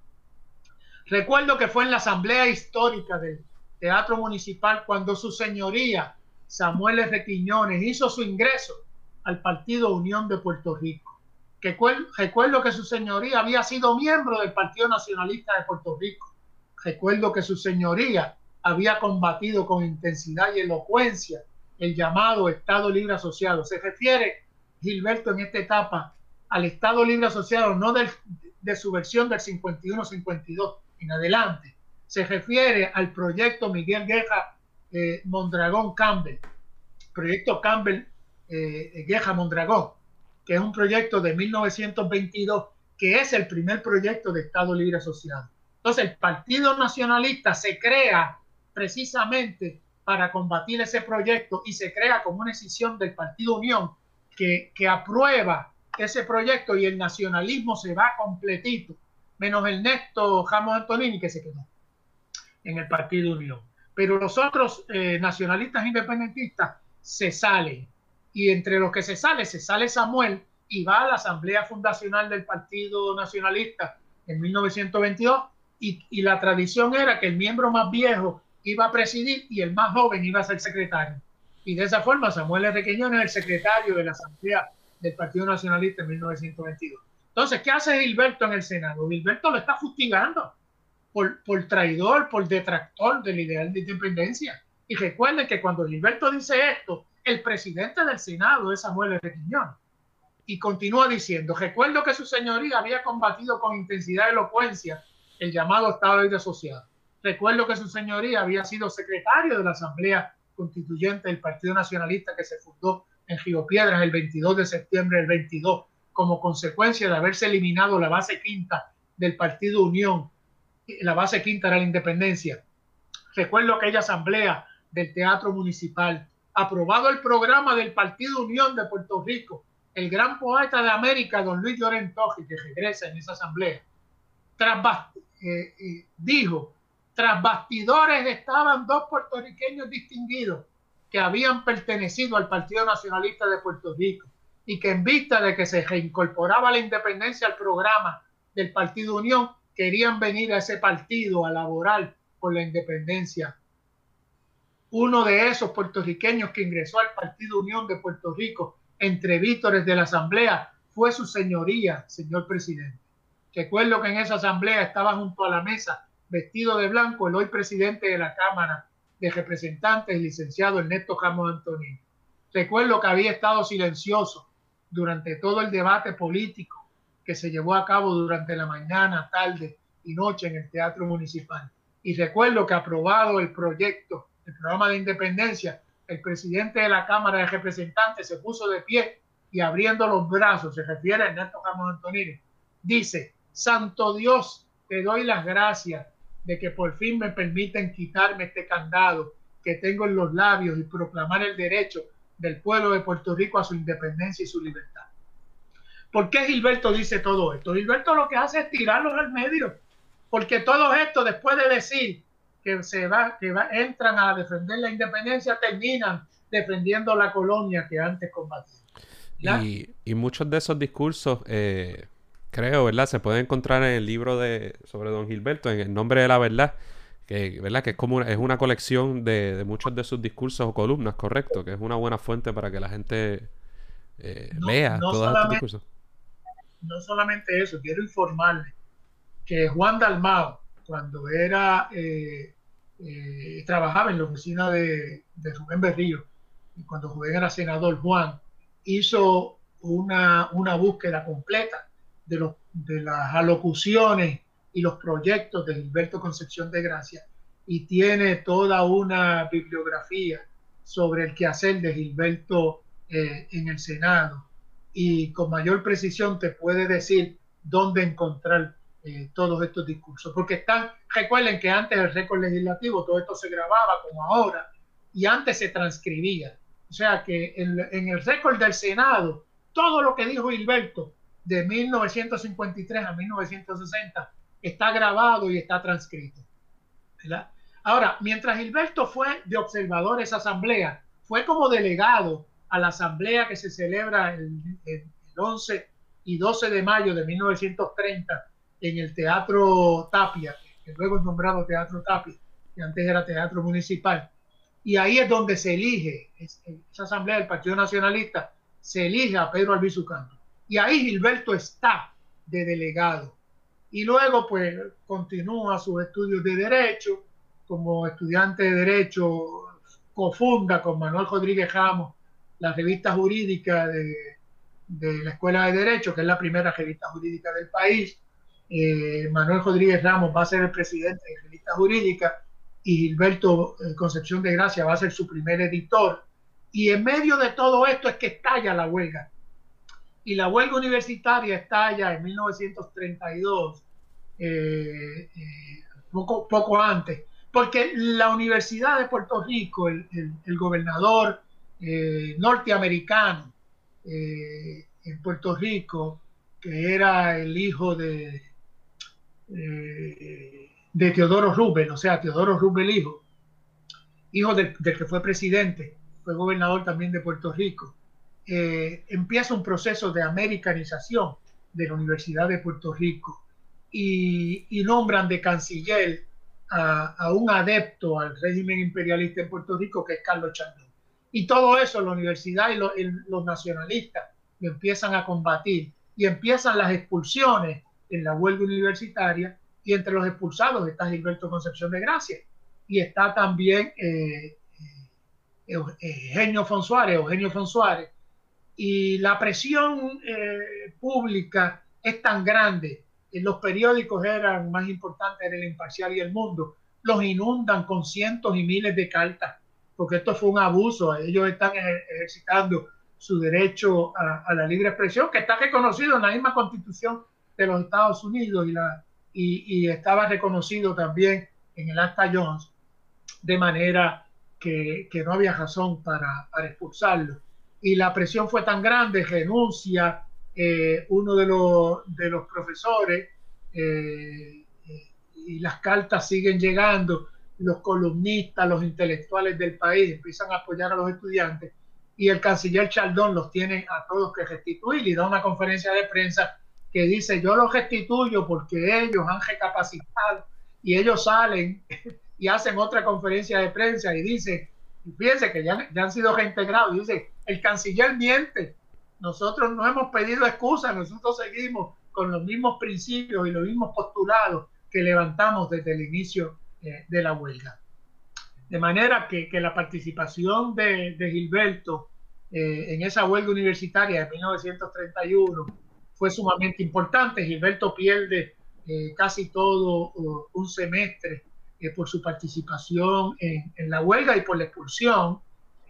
Recuerdo que fue en la asamblea histórica del Teatro Municipal cuando su señoría Samuel R. Quiñones hizo su ingreso al Partido Unión de Puerto Rico. Que recuerdo que su señoría había sido miembro del Partido Nacionalista de Puerto Rico. Recuerdo que su señoría había combatido con intensidad y elocuencia el llamado Estado Libre Asociado. Se refiere Gilberto en esta etapa al Estado Libre Asociado, no de su versión del 51-52 en adelante. Se refiere al proyecto Miguel Guerra eh, Mondragón Campbell, proyecto Campbell eh, Guerra Mondragón, que es un proyecto de 1922, que es el primer proyecto de Estado Libre Asociado. Entonces, el Partido Nacionalista se crea precisamente para combatir ese proyecto y se crea como una decisión del Partido Unión que, que aprueba ese proyecto y el nacionalismo se va completito, menos el Néstor Jamos Antonini que se quedó en el Partido Unión. Pero los otros eh, nacionalistas independentistas se salen y entre los que se sale, se sale Samuel y va a la Asamblea Fundacional del Partido Nacionalista en 1922 y, y la tradición era que el miembro más viejo iba a presidir y el más joven iba a ser secretario. Y de esa forma Samuel R. Queñón es el secretario de la Asamblea del Partido Nacionalista en 1922. Entonces, ¿qué hace Gilberto en el Senado? Gilberto lo está fustigando por, por traidor, por detractor del ideal de independencia. Y recuerden que cuando Gilberto dice esto, el presidente del Senado es Samuel R. Y continúa diciendo, recuerdo que su señoría había combatido con intensidad y elocuencia el llamado Estado de Asociado. Recuerdo que su señoría había sido secretario de la Asamblea Constituyente del Partido Nacionalista que se fundó en Río Piedras el 22 de septiembre del 22 como consecuencia de haberse eliminado la base quinta del Partido Unión. La base quinta era la independencia. Recuerdo aquella asamblea del Teatro Municipal aprobado el programa del Partido Unión de Puerto Rico, el gran poeta de América, don Luis Llorentoji, que regresa en esa asamblea, eh, dijo, tras bastidores estaban dos puertorriqueños distinguidos que habían pertenecido al Partido Nacionalista de Puerto Rico y que en vista de que se reincorporaba la independencia al programa del Partido Unión, querían venir a ese partido a laborar por la independencia uno de esos puertorriqueños que ingresó al Partido Unión de Puerto Rico entre vítores de la Asamblea fue su señoría, señor presidente. Recuerdo que en esa asamblea estaba junto a la mesa, vestido de blanco, el hoy presidente de la Cámara de Representantes, el licenciado Ernesto Ramos Antonio. Recuerdo que había estado silencioso durante todo el debate político que se llevó a cabo durante la mañana, tarde y noche en el Teatro Municipal. Y recuerdo que aprobado el proyecto el programa de independencia, el presidente de la Cámara de Representantes se puso de pie y abriendo los brazos, se refiere a Ernesto Ramos Antonini, dice, Santo Dios, te doy las gracias de que por fin me permiten quitarme este candado que tengo en los labios y proclamar el derecho del pueblo de Puerto Rico a su independencia y su libertad. ¿Por qué Gilberto dice todo esto? Gilberto lo que hace es tirarlos al medio, porque todo esto, después de decir que se va, que va, entran a defender la independencia terminan defendiendo la colonia que antes combatía. Y, y, muchos de esos discursos, eh, creo, ¿verdad? Se pueden encontrar en el libro de sobre Don Gilberto, en el nombre de la verdad, que, ¿verdad? Que es como una, es una colección de, de, muchos de sus discursos o columnas, correcto, que es una buena fuente para que la gente eh, no, lea no todos estos discursos. No solamente eso, quiero informarle que Juan Dalmao, cuando era eh, eh, trabajaba en la oficina de, de, Rubén Berrío, y cuando Rubén era senador, Juan hizo una, una búsqueda completa de, los, de las alocuciones y los proyectos de Gilberto Concepción de Gracia y tiene toda una bibliografía sobre el quehacer de Gilberto eh, en el Senado y con mayor precisión te puede decir dónde encontrar eh, todos estos discursos, porque están, recuerden que antes el récord legislativo todo esto se grababa como ahora y antes se transcribía. O sea que en, en el récord del Senado, todo lo que dijo Gilberto de 1953 a 1960 está grabado y está transcrito. Ahora, mientras Gilberto fue de observador esa asamblea, fue como delegado a la asamblea que se celebra el, el 11 y 12 de mayo de 1930 en el Teatro Tapia, que luego es nombrado Teatro Tapia, que antes era Teatro Municipal. Y ahí es donde se elige, esa asamblea del Partido Nacionalista, se elige a Pedro Albizu Y ahí Gilberto está de delegado. Y luego, pues, continúa sus estudios de Derecho. Como estudiante de Derecho, cofunda con Manuel Rodríguez Ramos la revista jurídica de, la Escuela de Derecho, que es la primera revista jurídica del país. Eh, Manuel Rodríguez Ramos va a ser el presidente de la revista jurídica y Gilberto eh, Concepción de Gracia va a ser su primer editor. Y en medio de todo esto es que estalla la huelga. Y la huelga universitaria estalla en 1932, eh, poco, poco antes, porque la Universidad de Puerto Rico, el, el gobernador norteamericano, eh, en Puerto Rico, que era el hijo de, eh, de Teodoro Rubel, o sea, Teodoro Rubel hijo, hijo del, que fue presidente, fue gobernador también de Puerto Rico, eh, empieza un proceso de americanización de la Universidad de Puerto Rico y, nombran de canciller a, un adepto al régimen imperialista en Puerto Rico, que es Carlos Chandon. Y todo eso la universidad y los nacionalistas lo empiezan a combatir y empiezan las expulsiones en la huelga universitaria y entre los expulsados está Gilberto Concepción de Gracia y está también eh, eh, Eugenio Fonsuárez, Eugenio Fonsuárez. Y la presión eh, pública es tan grande, los periódicos eran más importantes, era el Imparcial y el Mundo, los inundan con cientos y miles de cartas porque esto fue un abuso. Ellos están ejercitando su derecho a, la libre expresión, que está reconocido en la misma constitución de los Estados Unidos y, la, y, estaba reconocido también en el Acta Jones, de manera que, no había razón para, expulsarlo. Y la presión fue tan grande, renuncia eh, uno de los, de los profesores eh, y las cartas siguen llegando los columnistas, los intelectuales del país empiezan a apoyar a los estudiantes y el canciller Chaldón los tiene a todos que restituir y da una conferencia de prensa que dice yo los restituyo porque ellos han recapacitado y ellos salen y hacen otra conferencia de prensa y dice, fíjense que ya, ya han sido reintegrados, dice, el canciller miente, nosotros no hemos pedido excusa, nosotros seguimos con los mismos principios y los mismos postulados que levantamos desde el inicio eh, de la huelga. De manera que, la participación de, Gilberto eh, en esa huelga universitaria de 1931 fue sumamente importante. Gilberto pierde eh, casi todo un semestre por su participación en, la huelga y por la expulsión.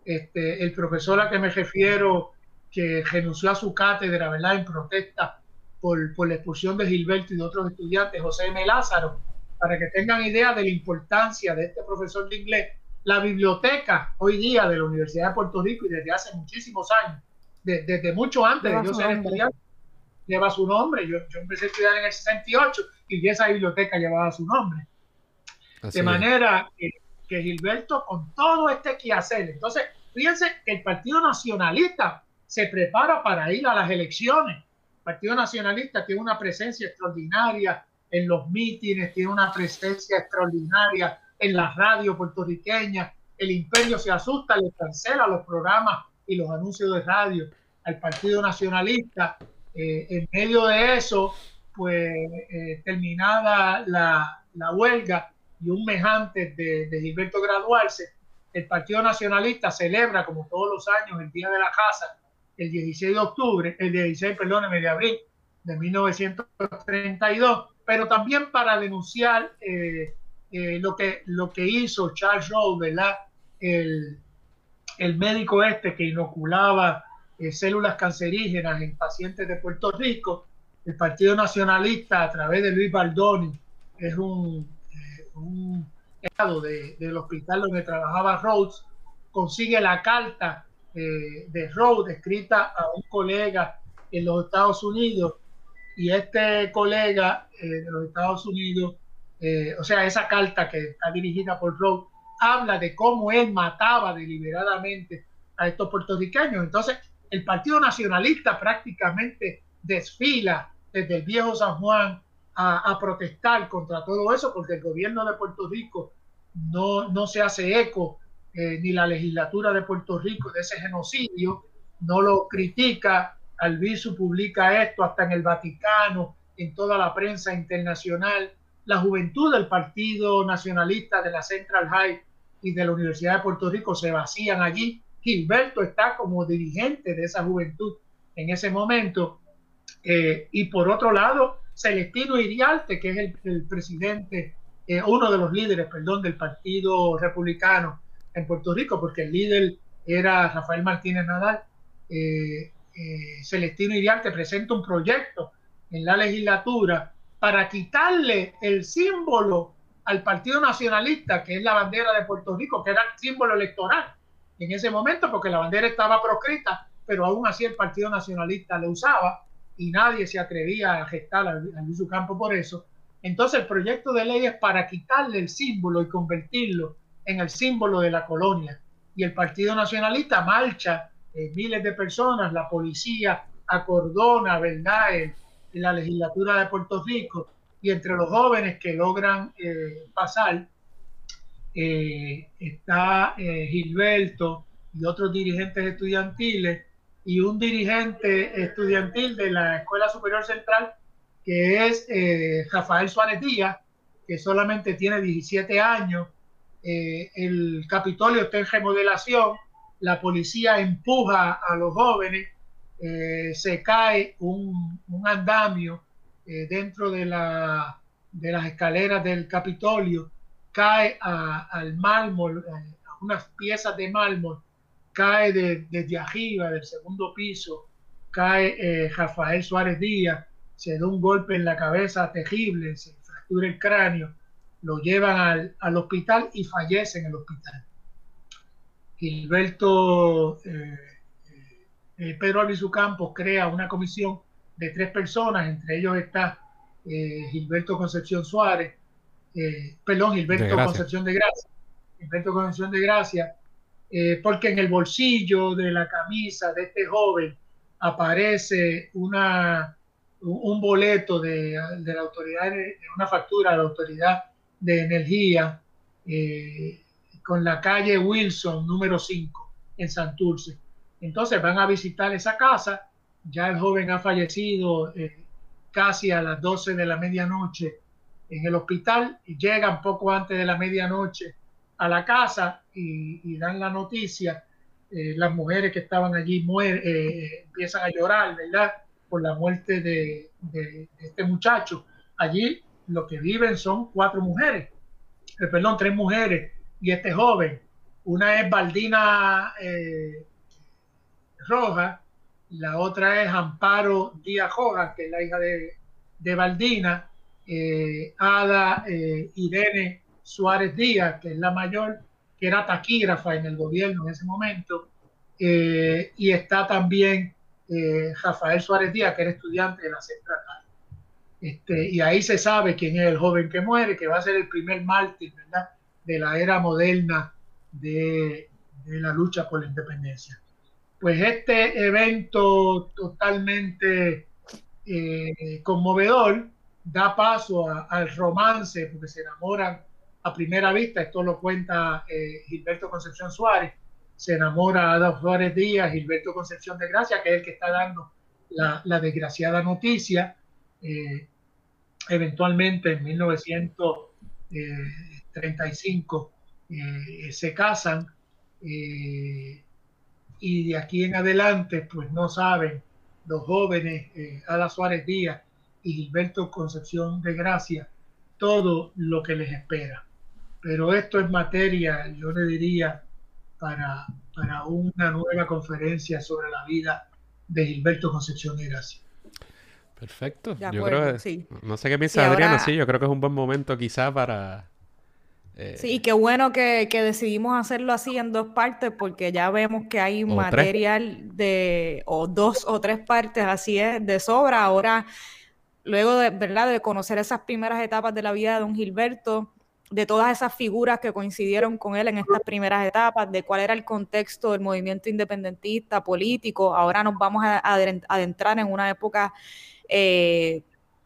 Este, el profesor a que me refiero, que renunció a su cátedra ¿verdad? en protesta por, por la expulsión de Gilberto y de otros estudiantes, José M. Lázaro, para que tengan idea de la importancia de este profesor de inglés, la biblioteca hoy día de la Universidad de Puerto Rico y desde hace muchísimos años, desde mucho antes de yo ser estudiante, lleva su nombre. Yo, empecé a estudiar en el 68 y esa biblioteca llevaba su nombre. de manera que, que, Gilberto, con todo este quehacer, entonces, fíjense que el Partido Nacionalista se prepara para ir a las elecciones. El Partido Nacionalista tiene una presencia extraordinaria en los mítines, tiene una presencia extraordinaria en la radio puertorriqueña. El imperio se asusta, le cancela los programas y los anuncios de radio al Partido Nacionalista. Eh, en medio de eso, pues eh, terminada la, la, huelga y un mes antes de, de, Gilberto graduarse, el Partido Nacionalista celebra, como todos los años, el Día de la Casa, el 16 de octubre, el 16, perdón, de abril de 1932, pero también para denunciar eh, eh, lo, que, lo que hizo Charles Rowe, ¿verdad? El, el médico este que inoculaba eh, células cancerígenas en pacientes de Puerto Rico el Partido Nacionalista a través de Luis Baldoni, es un, eh, un de, del hospital donde trabajaba Rhodes, consigue la carta eh, de Rhodes escrita a un colega en los Estados Unidos y este colega eh, de los Estados Unidos, o sea, esa carta que está dirigida por Rhodes, habla de cómo él mataba deliberadamente a estos puertorriqueños. Entonces, el Partido Nacionalista prácticamente desfila desde el viejo San Juan a, protestar contra todo eso, porque el gobierno de Puerto Rico no, no se hace eco, eh, ni la legislatura de Puerto Rico, de ese genocidio, no lo critica. Alviso publica esto hasta en el Vaticano, en toda la prensa internacional. La juventud del Partido Nacionalista de la Central High y de la Universidad de Puerto Rico se vacían allí. Gilberto está como dirigente de esa juventud en ese momento. Eh, y por otro lado, Celestino Iriarte, que es el, presidente, eh, uno de los líderes, perdón, del Partido Republicano en Puerto Rico, porque el líder era Rafael Martínez Nadal. Eh, Celestino Iriarte presenta un proyecto en la legislatura para quitarle el símbolo al Partido Nacionalista, que es la bandera de Puerto Rico, que era símbolo electoral en ese momento, porque la bandera estaba proscrita, pero aún así el Partido Nacionalista lo usaba y nadie se atrevía a gestar a Luis Campo por eso. Entonces el proyecto de ley es para quitarle el símbolo y convertirlo en el símbolo de la colonia. Y el Partido Nacionalista marcha eh, miles de personas, la policía acordona, ¿verdad?, en, la legislatura de Puerto Rico y entre los jóvenes que logran eh, pasar eh, está Gilberto y otros dirigentes estudiantiles y un dirigente estudiantil de la Escuela Superior Central, que es eh, Rafael Suárez Díaz, que solamente tiene 17 años. Eh, el Capitolio está en remodelación, la policía empuja a los jóvenes, eh, se cae un, andamio dentro de, la, de las escaleras del Capitolio, cae al mármol, a unas piezas de mármol cae desde arriba, del segundo piso, cae eh, Rafael Suárez Díaz, se da un golpe en la cabeza terrible, se fractura el cráneo, lo llevan al, hospital y fallece en el hospital. Gilberto eh, eh, Pedro Albizu Campos crea una comisión de tres personas, entre ellos está Gilberto Concepción Suárez, perdón, Gilberto Concepción de Gracia, Gilberto Concepción de Gracia, eh, porque en el bolsillo de la camisa de este joven aparece una, un boleto de, la autoridad, de una factura de la autoridad de energía eh, con la calle Wilson número 5 en Santurce. Entonces van a visitar esa casa, ya el joven ha fallecido eh, casi a las 12 de la medianoche en el hospital y llegan poco antes de la medianoche a la casa y, dan la noticia, eh, las mujeres que estaban allí eh, empiezan a llorar, ¿verdad? Por la muerte de, este muchacho. Allí lo que viven son cuatro mujeres, eh, perdón, tres mujeres y este joven. Una es Baldina Roja, la otra es Amparo Díaz Rojas, que es la hija de, de Baldina, Ada Irene Suárez Díaz, que es la mayor, que era taquígrafa en el gobierno en ese momento, eh, y está también eh, Rafael Suárez Díaz, que era estudiante de la Central. Este, y ahí se sabe quién es el joven que muere, que va a ser el primer mártir ¿verdad? de la era moderna de, la lucha por la independencia. Pues este evento totalmente eh, conmovedor da paso al romance, porque se enamoran a primera vista, esto lo cuenta eh, Gilberto Concepción Suárez, se enamora Ada Suárez Díaz, Gilberto Concepción de Gracia, que es el que está dando la, desgraciada noticia. Eh, eventualmente en 1935 eh, se casan y de aquí en adelante pues no saben los jóvenes Ada Suárez Díaz y Gilberto Concepción de Gracia todo lo que les espera pero esto es materia, yo le diría, para, para una nueva conferencia sobre la vida de Gilberto Concepción de Gracia. Perfecto. De yo acuerdo, creo que, sí. no sé qué piensa Sí, Adriana, ahora- sí, yo creo que es un buen momento quizá para... eh, Sí, y qué bueno que, que decidimos hacerlo así en dos partes, porque ya vemos que hay O tres. material de, o dos o tres partes, así es, de sobra. Ahora, luego de, ¿verdad? de conocer esas primeras etapas de la vida de don Gilberto, de todas esas figuras que coincidieron con él en estas primeras etapas, de cuál era el contexto del movimiento independentista, político, ahora nos vamos a adentrar en una época eh,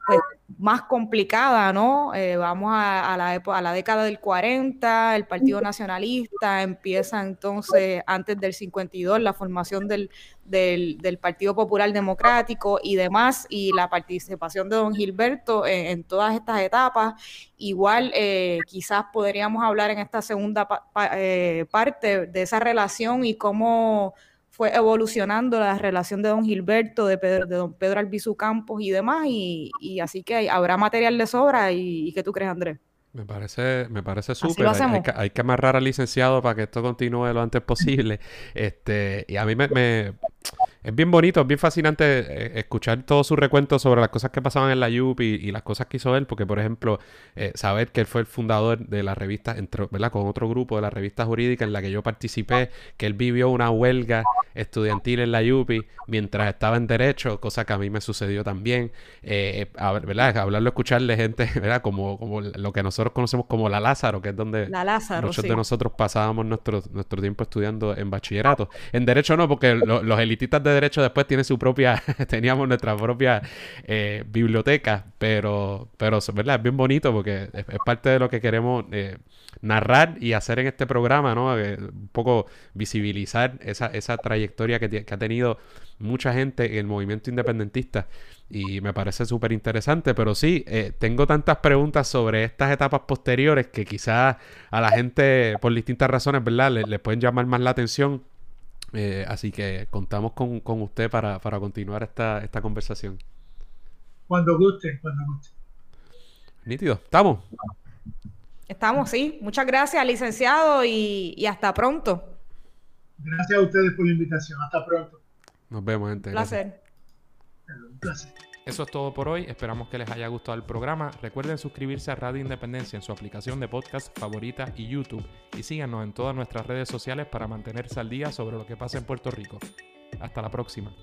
pues, más complicada, ¿no? Eh, vamos a, a la época, a la década del 40, el Partido Nacionalista empieza entonces antes del 52 la formación del, del, del Partido Popular Democrático y demás, y la participación de don Gilberto en, en todas estas etapas. Igual eh, quizás podríamos hablar en esta segunda pa- pa- eh, parte de esa relación y cómo fue evolucionando la relación de don Gilberto, de, Pedro, de don Pedro Albizu Campos y demás, y, y así que habrá material de sobra. ¿Y, y qué tú crees, Andrés? Me parece, me parece súper. Hay, hay que amarrar al licenciado para que esto continúe lo antes posible. Este, y a mí me, me- es bien bonito, es bien fascinante eh, escuchar todo su recuento sobre las cosas que pasaban en la UP y, y las cosas que hizo él, porque por ejemplo, eh, saber que él fue el fundador de la revista, entre, ¿verdad? Con otro grupo de la revista jurídica en la que yo participé, que él vivió una huelga estudiantil en la UPI mientras estaba en derecho, cosa que a mí me sucedió también. Eh, a ¿verdad? Hablarlo, escucharle gente, ¿verdad? Como, como lo que nosotros conocemos como la Lázaro, que es donde La Lázaro, muchos sí. de nosotros pasábamos nuestro, nuestro tiempo estudiando en bachillerato. En derecho no, porque lo- los elitistas de derecho después tienen su propia, teníamos nuestra propia eh, biblioteca, pero, pero ¿verdad? Es bien bonito porque es, parte de lo que queremos eh, narrar y hacer en este programa, ¿no? Eh, un poco visibilizar esa, esa trayectoria que, que ha tenido mucha gente en el movimiento independentista y me parece súper interesante, pero sí, eh, tengo tantas preguntas sobre estas etapas posteriores que quizás a la gente, por distintas razones, ¿verdad?, le, le pueden llamar más la atención. Eh, así que contamos con, con usted para, para continuar esta, esta conversación. Cuando guste, cuando guste. Nítido, ¿estamos? Estamos, sí. Muchas gracias, licenciado, y, y hasta pronto. Gracias a ustedes por la invitación. Hasta pronto. Nos vemos, gente. Un Gracias. placer. Un placer. Eso es todo por hoy. Esperamos que les haya gustado el programa. Recuerden suscribirse a Radio Independencia en su aplicación de podcast favorita y YouTube. Y síganos en todas nuestras redes sociales para mantenerse al día sobre lo que pasa en Puerto Rico. Hasta la próxima.